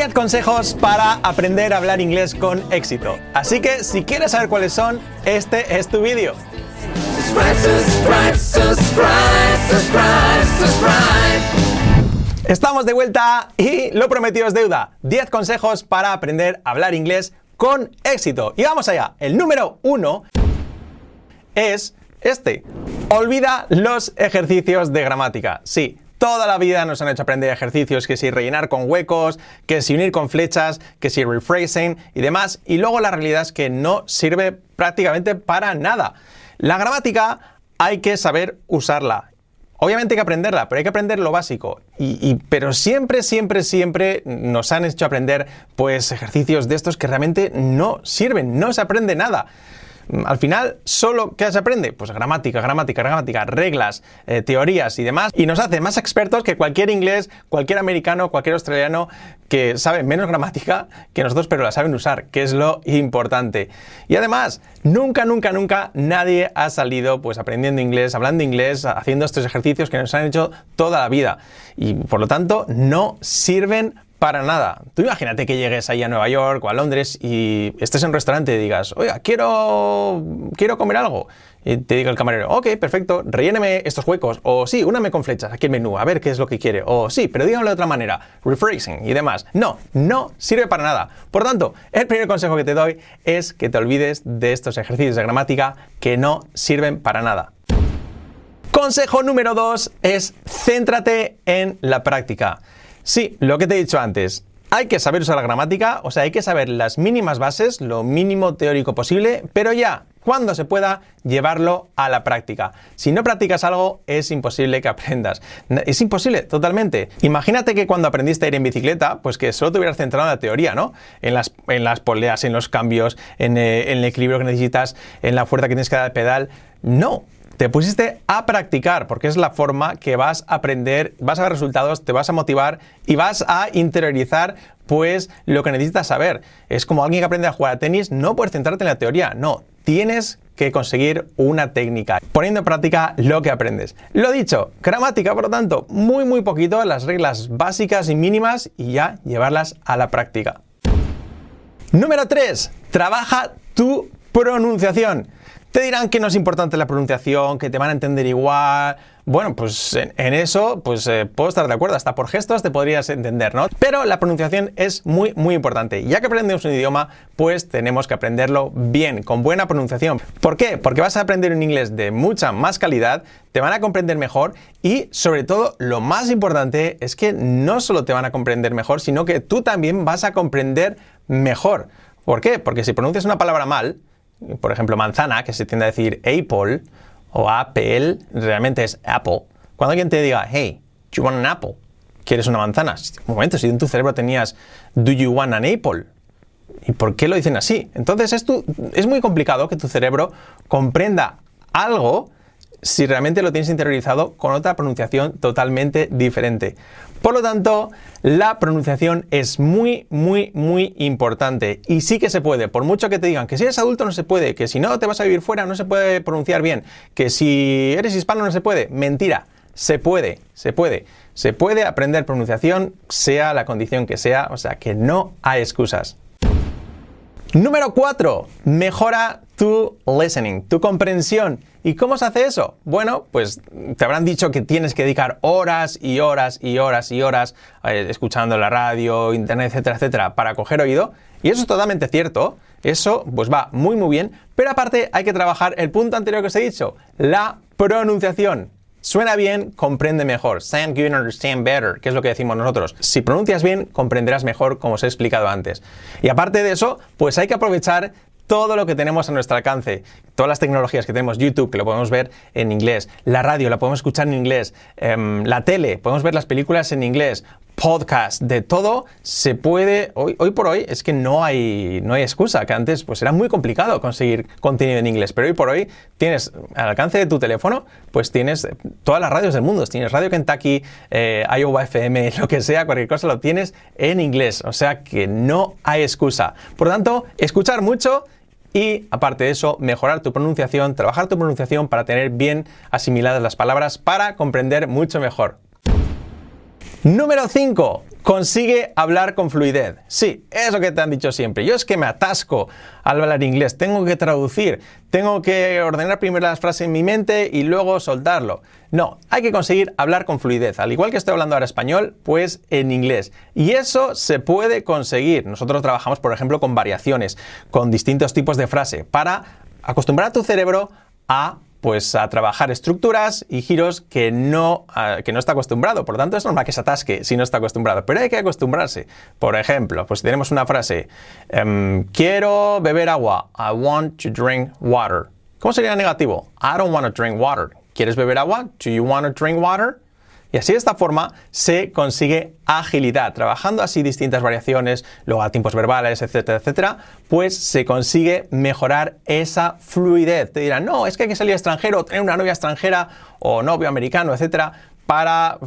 10 consejos para aprender a hablar inglés con éxito. Así que si quieres saber cuáles son, este es tu vídeo. Estamos de vuelta y lo prometido es deuda. 10 consejos para aprender a hablar inglés con éxito. Y vamos allá. El número uno es este. Olvida los ejercicios de gramática. Sí, Toda la vida nos han hecho aprender ejercicios, que si rellenar con huecos, que si unir con flechas, que si rephrasing y demás, y luego la realidad es que no sirve prácticamente para nada. La gramática hay que saber usarla. Obviamente hay que aprenderla, pero hay que aprender lo básico. Y, pero siempre, siempre, siempre nos han hecho aprender pues ejercicios de estos que realmente no sirven, no se aprende nada al final, ¿solo qué se aprende? Pues gramática, gramática, gramática, reglas, eh, teorías y demás. Y nos hace más expertos que cualquier inglés, cualquier americano, cualquier australiano que sabe menos gramática que nosotros, pero la saben usar, que es lo importante. Y además, nunca, nunca, nunca nadie ha salido pues aprendiendo inglés, hablando inglés, haciendo estos ejercicios que nos han hecho toda la vida. Y por lo tanto, no sirven para nada. Tú imagínate que llegues ahí a Nueva York o a Londres y estés en un restaurante y digas, oiga, quiero, quiero comer algo. Y te diga el camarero, ok, perfecto, relléneme estos huecos. O sí, úname con flechas aquí el menú, a ver qué es lo que quiere. O sí, pero dígamelo de otra manera, rephrasing y demás. No, no sirve para nada. Por tanto, el primer consejo que te doy es que te olvides de estos ejercicios de gramática que no sirven para nada. Consejo número dos es céntrate en la práctica. Sí, lo que te he dicho antes. Hay que saber usar la gramática, o sea, hay que saber las mínimas bases, lo mínimo teórico posible, pero ya, cuando se pueda, llevarlo a la práctica. Si no practicas algo, es imposible que aprendas. Es imposible, totalmente. Imagínate que cuando aprendiste a ir en bicicleta, pues que solo te hubieras centrado en la teoría, ¿no? En las, en las poleas, en los cambios, en, eh, en el equilibrio que necesitas, en la fuerza que tienes que dar al pedal. No, te pusiste a practicar, porque es la forma que vas a aprender, vas a ver resultados, te vas a motivar y vas a interiorizar pues lo que necesitas saber. Es como alguien que aprende a jugar a tenis, no puedes centrarte en la teoría, no, tienes que conseguir una técnica, poniendo en práctica lo que aprendes. Lo dicho, gramática, por lo tanto, muy muy poquito, las reglas básicas y mínimas y ya llevarlas a la práctica. Número 3. Trabaja tu pronunciación. Te dirán que no es importante la pronunciación, que te van a entender igual. Bueno, pues en, eso pues eh, puedo estar de acuerdo, hasta por gestos te podrías entender, ¿no? Pero la pronunciación es muy, muy importante. Ya que aprendemos un idioma, pues tenemos que aprenderlo bien, con buena pronunciación. ¿Por qué? Porque vas a aprender un inglés de mucha más calidad, te van a comprender mejor y sobre todo lo más importante es que no solo te van a comprender mejor, sino que tú también vas a comprender mejor. ¿Por qué? Porque si pronuncias una palabra mal, por ejemplo, manzana, que se tiende a decir apple o apple, realmente es apple. Cuando alguien te diga, hey, you want an apple? ¿Quieres una manzana? Un momento, si en tu cerebro tenías, do you want an apple? ¿Y por qué lo dicen así? Entonces es, es muy complicado que tu cerebro comprenda algo si realmente lo tienes interiorizado con otra pronunciación totalmente diferente. Por lo tanto, la pronunciación es muy, muy, muy importante. Y sí que se puede, por mucho que te digan que si eres adulto no se puede, que si no te vas a vivir fuera no se puede pronunciar bien, que si eres hispano no se puede. Mentira, se puede, se puede. Se puede aprender pronunciación, sea la condición que sea, o sea que no hay excusas. Número 4. Mejora tu listening, tu comprensión. ¿Y cómo se hace eso? Bueno, pues te habrán dicho que tienes que dedicar horas y horas y horas y horas eh, escuchando la radio, internet, etcétera, etcétera, para coger oído. Y eso es totalmente cierto. Eso pues va muy muy bien. Pero aparte hay que trabajar el punto anterior que os he dicho, la pronunciación. Suena bien, comprende mejor. Sound good, understand better, que es lo que decimos nosotros. Si pronuncias bien, comprenderás mejor, como os he explicado antes. Y aparte de eso, pues hay que aprovechar todo lo que tenemos a nuestro alcance, todas las tecnologías que tenemos, YouTube, que lo podemos ver en inglés, la radio, la podemos escuchar en inglés, em, la tele, podemos ver las películas en inglés, podcast, de todo se puede, hoy, hoy por hoy es que no hay, no hay excusa, que antes pues era muy complicado conseguir contenido en inglés, pero hoy por hoy tienes al alcance de tu teléfono, pues tienes todas las radios del mundo, tienes Radio Kentucky, eh, Iowa FM, lo que sea, cualquier cosa lo tienes en inglés, o sea que no hay excusa. Por lo tanto, escuchar mucho y aparte de eso, mejorar tu pronunciación, trabajar tu pronunciación para tener bien asimiladas las palabras para comprender mucho mejor. Número 5. consigue hablar con fluidez. Sí, es lo que te han dicho siempre. Yo es que me atasco al hablar inglés, tengo que traducir, tengo que ordenar primero las frases en mi mente y luego soltarlo. No, hay que conseguir hablar con fluidez. Al igual que estoy hablando ahora español, pues en inglés. Y eso se puede conseguir. Nosotros trabajamos, por ejemplo, con variaciones, con distintos tipos de frase, para acostumbrar a tu cerebro a pues a trabajar estructuras y giros que no, que no está acostumbrado. Por lo tanto, es normal que se atasque si no está acostumbrado, pero hay que acostumbrarse. Por ejemplo, pues tenemos una frase, em, quiero beber agua, I want to drink water. ¿Cómo sería negativo? I don't want to drink water. ¿Quieres beber agua? Do you want to drink water? Y así de esta forma se consigue agilidad. Trabajando así distintas variaciones, luego a tiempos verbales, etcétera, etcétera, pues se consigue mejorar esa fluidez. Te dirán, no, es que hay que salir extranjero, tener una novia extranjera o novio americano, etcétera, para,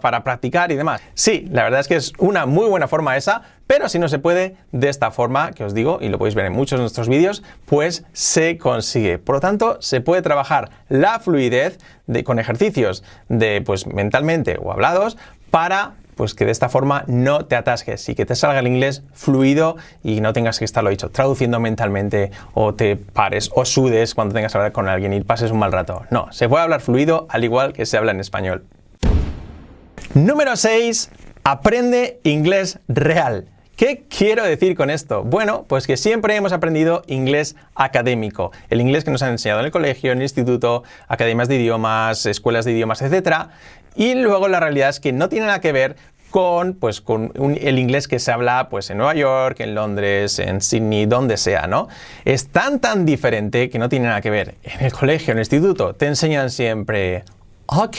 para practicar y demás. Sí, la verdad es que es una muy buena forma esa, pero si no se puede de esta forma, que os digo, y lo podéis ver en muchos de nuestros vídeos, pues se consigue. Por lo tanto, se puede trabajar la fluidez de, con ejercicios de, pues, mentalmente o hablados para pues que de esta forma no te atasques y que te salga el inglés fluido y no tengas que estarlo dicho traduciendo mentalmente o te pares o sudes cuando tengas que hablar con alguien y pases un mal rato. No, se puede hablar fluido al igual que se habla en español. Número 6. Aprende inglés real. ¿Qué quiero decir con esto? Bueno, pues que siempre hemos aprendido inglés académico, el inglés que nos han enseñado en el colegio, en el instituto, academias de idiomas, escuelas de idiomas, etc. Y luego la realidad es que no tiene nada que ver con, pues, con el inglés que se habla pues, en Nueva York, en Londres, en Sydney, donde sea, ¿no? Es tan, tan diferente que no tiene nada que ver. En el colegio, en el instituto, te enseñan siempre, ok,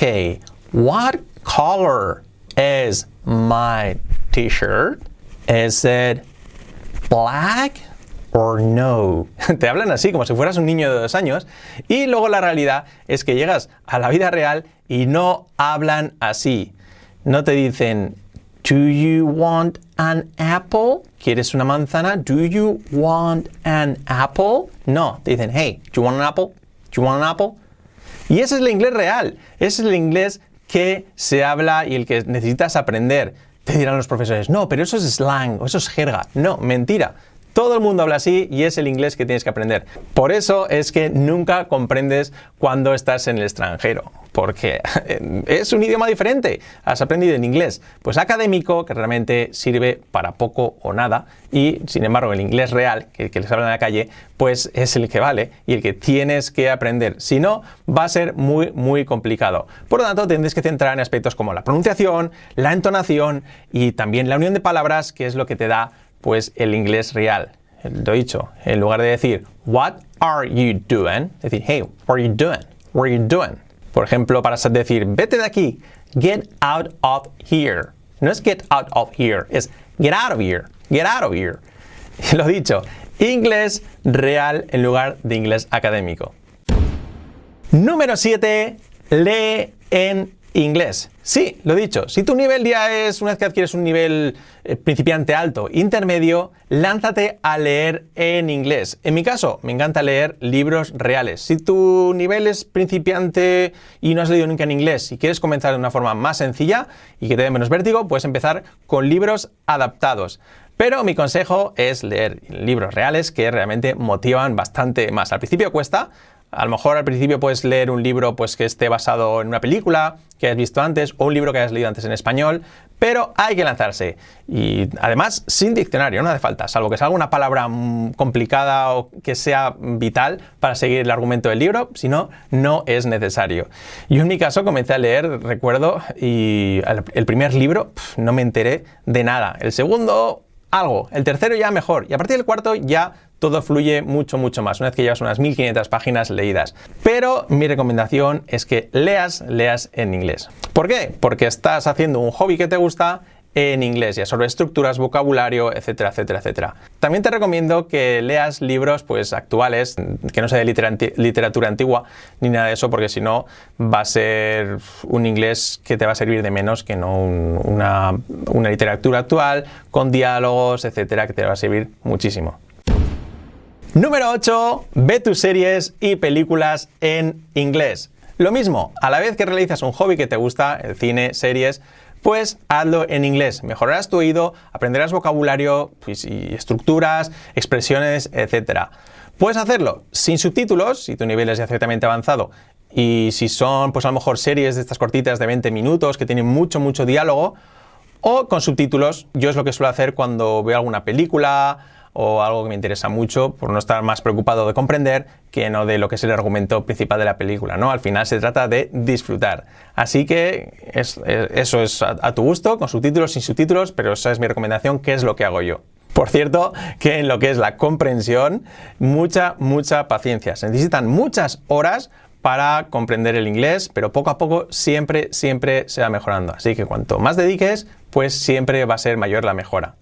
what color is my t-shirt? Is it black or no? Te hablan así como si fueras un niño de dos años y luego la realidad es que llegas a la vida real y no hablan así. No te dicen, Do you want an apple? ¿Quieres una manzana? Do you want an apple? No, te dicen, Hey, do you want an apple? Do you want an apple? Y ese es el inglés real. Ese es el inglés que se habla y el que necesitas aprender. Te dirán los profesores, no, pero eso es slang o eso es jerga. No, mentira. Todo el mundo habla así y es el inglés que tienes que aprender. Por eso es que nunca comprendes cuando estás en el extranjero, porque es un idioma diferente. Has aprendido en inglés, pues académico, que realmente sirve para poco o nada, y sin embargo el inglés real, que, que les hablan en la calle, pues es el que vale y el que tienes que aprender. Si no, va a ser muy, muy complicado. Por lo tanto, tendréis que centrar en aspectos como la pronunciación, la entonación y también la unión de palabras, que es lo que te da pues el inglés real. Lo dicho, en lugar de decir What are you doing? Decir Hey, what are you doing? What are you doing? Por ejemplo, para decir Vete de aquí. Get out of here. No es get out of here, es get out of here. Get out of here. Lo dicho, inglés real en lugar de inglés académico. Número 7. Lee en Inglés. Sí, lo dicho. Si tu nivel ya es, una vez que adquieres un nivel eh, principiante alto, intermedio, lánzate a leer en inglés. En mi caso, me encanta leer libros reales. Si tu nivel es principiante y no has leído nunca en inglés y quieres comenzar de una forma más sencilla y que te dé menos vértigo, puedes empezar con libros adaptados. Pero mi consejo es leer libros reales que realmente motivan bastante más. Al principio cuesta, a lo mejor al principio puedes leer un libro pues, que esté basado en una película que hayas visto antes o un libro que hayas leído antes en español, pero hay que lanzarse. Y además, sin diccionario, no hace falta, salvo que salga una palabra mm, complicada o que sea vital para seguir el argumento del libro, si no, no es necesario. Yo en mi caso comencé a leer, recuerdo, y el primer libro no me enteré de nada. El segundo, algo. El tercero ya mejor. Y a partir del cuarto ya todo fluye mucho, mucho más, una vez que llevas unas 1500 páginas leídas. Pero mi recomendación es que leas, leas en inglés. ¿Por qué? Porque estás haciendo un hobby que te gusta en inglés, ya sobre estructuras, vocabulario, etcétera, etcétera, etcétera. También te recomiendo que leas libros pues actuales, que no sea de literatura antigua ni nada de eso, porque si no va a ser un inglés que te va a servir de menos que no una, una literatura actual con diálogos, etcétera, que te va a servir muchísimo. Número 8. Ve tus series y películas en inglés. Lo mismo, a la vez que realizas un hobby que te gusta, el cine, series, pues hazlo en inglés. Mejorarás tu oído, aprenderás vocabulario pues, y estructuras, expresiones, etc. Puedes hacerlo sin subtítulos, si tu nivel es ya ciertamente avanzado, y si son, pues a lo mejor series de estas cortitas de 20 minutos que tienen mucho, mucho diálogo, o con subtítulos. Yo es lo que suelo hacer cuando veo alguna película o algo que me interesa mucho por no estar más preocupado de comprender que no de lo que es el argumento principal de la película, ¿no? Al final se trata de disfrutar. Así que eso es a, a tu gusto, con subtítulos, sin subtítulos, pero esa es mi recomendación, que es lo que hago yo. Por cierto, que en lo que es la comprensión, mucha, mucha paciencia. Se necesitan muchas horas para comprender el inglés, pero poco a poco siempre, siempre se va mejorando. Así que cuanto más dediques, pues siempre va a ser mayor la mejora.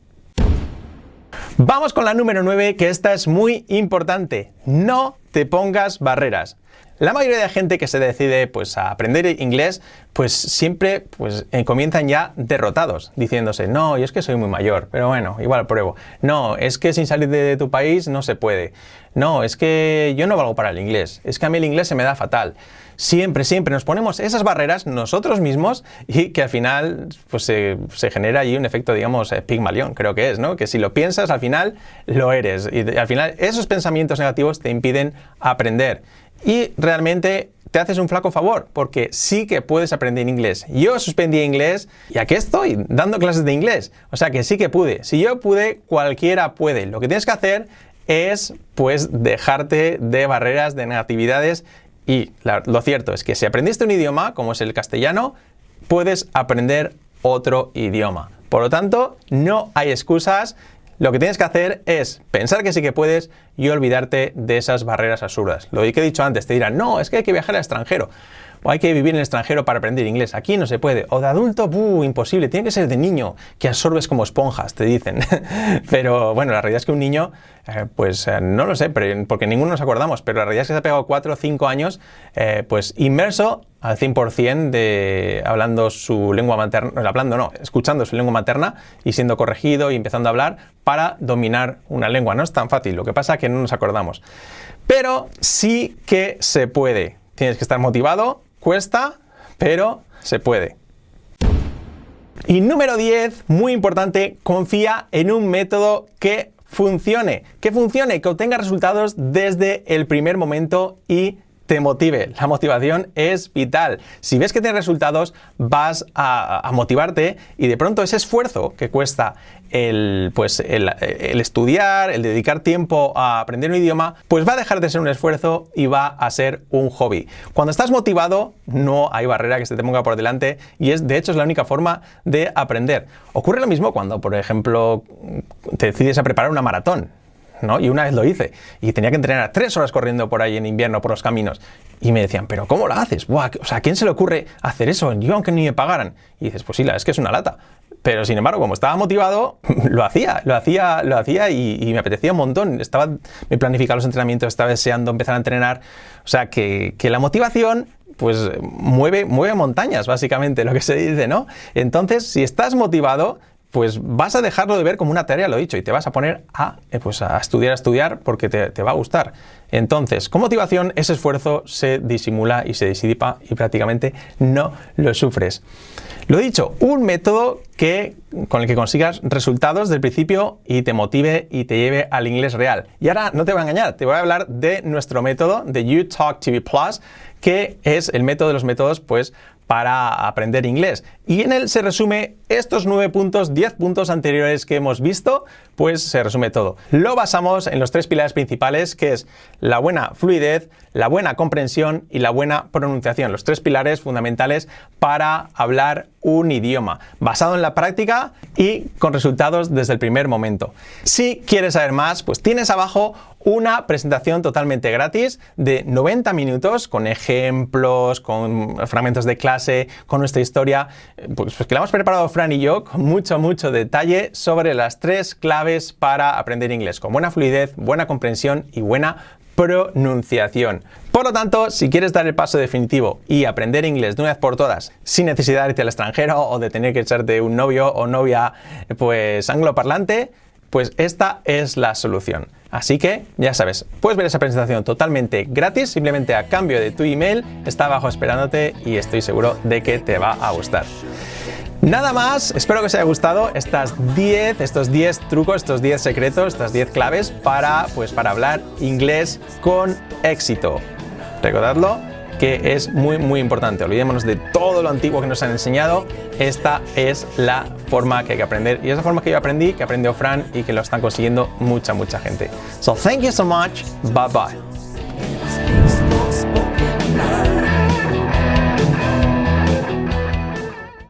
Vamos con la número 9, que esta es muy importante. No te pongas barreras. La mayoría de gente que se decide pues, a aprender inglés, pues siempre pues, eh, comienzan ya derrotados, diciéndose, no, yo es que soy muy mayor, pero bueno, igual pruebo. No, es que sin salir de tu país no se puede. No, es que yo no valgo para el inglés. Es que a mí el inglés se me da fatal. Siempre, siempre nos ponemos esas barreras nosotros mismos y que al final pues, se, genera ahí un efecto, digamos, eh, pigmalión, creo que es, ¿no? Que si lo piensas, al final lo eres. Y al final esos pensamientos negativos te impiden aprender y realmente te haces un flaco favor, porque sí que puedes aprender inglés. Yo suspendí inglés y aquí estoy dando clases de inglés. O sea que sí que pude. Si yo pude, cualquiera puede. Lo que tienes que hacer es pues dejarte de barreras, de negatividades y lo cierto es que si aprendiste un idioma, como es el castellano, puedes aprender otro idioma. Por lo tanto, no hay excusas lo que tienes que hacer es pensar que sí que puedes y olvidarte de esas barreras absurdas. Lo que he dicho antes, te dirán, no, es que hay que viajar al extranjero o hay que vivir en el extranjero para aprender inglés. Aquí no se puede. O de adulto, imposible. Tiene que ser de niño, que absorbes como esponjas, te dicen. pero bueno, la realidad es que un niño, eh, pues eh, no lo sé, porque ninguno nos acordamos, pero la realidad es que se ha pegado 4 o 5 años, eh, pues inmerso al 100% de hablando su lengua materna, hablando no, escuchando su lengua materna y siendo corregido y empezando a hablar para dominar una lengua. No es tan fácil, lo que pasa es que no nos acordamos. Pero sí que se puede. Tienes que estar motivado, cuesta, pero se puede. Y número 10, muy importante, confía en un método que funcione, que funcione, que obtenga resultados desde el primer momento y te motive. La motivación es vital. Si ves que tienes resultados, vas a, motivarte y de pronto ese esfuerzo que cuesta el, pues, el, estudiar, el dedicar tiempo a aprender un idioma, pues va a dejar de ser un esfuerzo y va a ser un hobby. Cuando estás motivado, no hay barrera que se te ponga por delante y es, de hecho, es la única forma de aprender. Ocurre lo mismo cuando, por ejemplo, te decides a preparar una maratón. Y una vez lo hice y tenía que entrenar tres horas corriendo por ahí en invierno por los caminos. Y me decían, ¿pero cómo lo haces? o sea, ¿a quién se le ocurre hacer eso? Yo, aunque ni me pagaran. Y dices, pues sí, la es que es una lata. Pero sin embargo, como estaba motivado, lo hacía, lo hacía, lo hacía y, me apetecía un montón. Estaba, me planificaba los entrenamientos, estaba deseando empezar a entrenar. O sea, que, que la motivación pues mueve, mueve montañas, básicamente, lo que se dice, ¿no? Entonces, si estás motivado, pues vas a dejarlo de ver como una tarea, lo he dicho, y te vas a poner a, eh, pues a estudiar, a estudiar, porque te, va a gustar. Entonces, con motivación, ese esfuerzo se disimula y se disipa y prácticamente no lo sufres. Lo he dicho, un método que, con el que consigas resultados del principio y te motive y te lleve al inglés real. Y ahora no te voy a engañar, te voy a hablar de nuestro método de YouTalk TV Plus, que es el método de los métodos, pues para aprender inglés. Y en él se resume estos nueve puntos, 10 puntos anteriores que hemos visto, pues se resume todo. Lo basamos en los tres pilares principales, que es la buena fluidez, la buena comprensión y la buena pronunciación. Los tres pilares fundamentales para hablar un idioma, basado en la práctica y con resultados desde el primer momento. Si quieres saber más, pues tienes abajo una presentación totalmente gratis de 90 minutos con ejemplos, con fragmentos de clase, con nuestra historia, pues, pues, que la hemos preparado Fran y yo con mucho, mucho detalle sobre las tres claves para aprender inglés, con buena fluidez, buena comprensión y buena pronunciación. Por lo tanto, si quieres dar el paso definitivo y aprender inglés de una vez por todas, sin necesidad de irte al extranjero o de tener que echarte un novio o novia pues angloparlante, pues esta es la solución. Así que ya sabes, puedes ver esa presentación totalmente gratis, simplemente a cambio de tu email, está abajo esperándote y estoy seguro de que te va a gustar. Nada más, espero que os haya gustado estas 10, estos 10 trucos, estos 10 secretos, estas 10 claves para, pues, para hablar inglés con éxito. Recordadlo que es muy muy importante. Olvidémonos de todo lo antiguo que nos han enseñado. Esta es la forma que hay que aprender y es la forma que yo aprendí, que aprendió Fran y que lo están consiguiendo mucha mucha gente. So thank you so much. Bye bye.